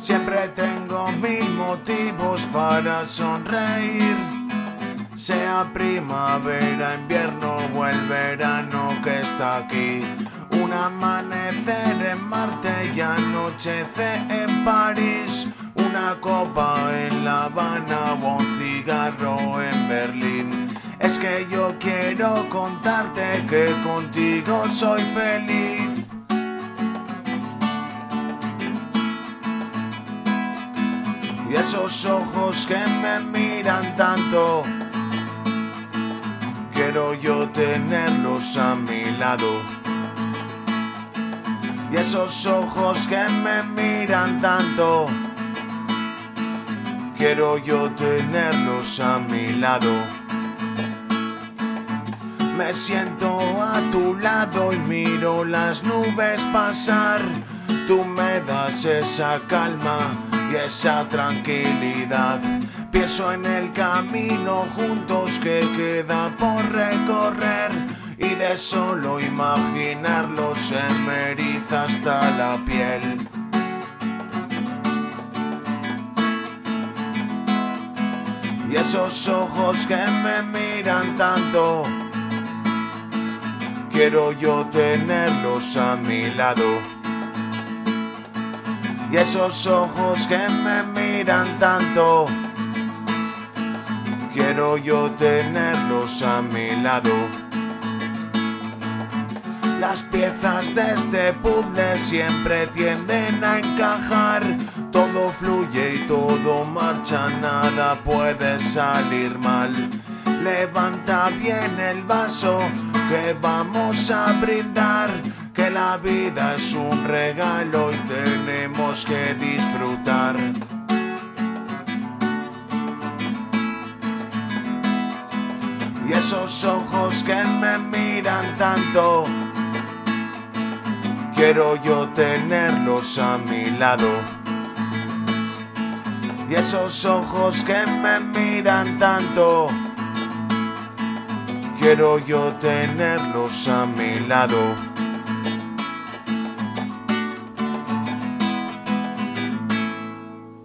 Siempre tengo mil motivos para sonreír. Sea primavera, invierno o el verano que está aquí. Un amanecer en Marte y anochece en París. Una copa en La Habana o un cigarro en Berlín. Es que yo quiero contarte que contigo soy feliz. Y esos ojos que me miran tanto, quiero yo tenerlos a mi lado. Y esos ojos que me miran tanto, quiero yo tenerlos a mi lado. Me siento a tu lado y miro las nubes pasar. Tú me das esa calma y esa tranquilidad. Pienso en el camino juntos que queda por recorrer y de solo imaginarlo se me hasta la piel. Y esos ojos que me miran tanto, quiero yo tenerlos a mi lado. Y esos ojos que me miran tanto, quiero yo tenerlos a mi lado. Las piezas de este puzzle siempre tienden a encajar. Todo fluye y todo marcha, nada puede salir mal. Levanta bien el vaso que vamos a brindar. Que la vida es un regalo que disfrutar. Y esos ojos que me miran tanto, quiero yo tenerlos a mi lado. Y esos ojos que me miran tanto, quiero yo tenerlos a mi lado.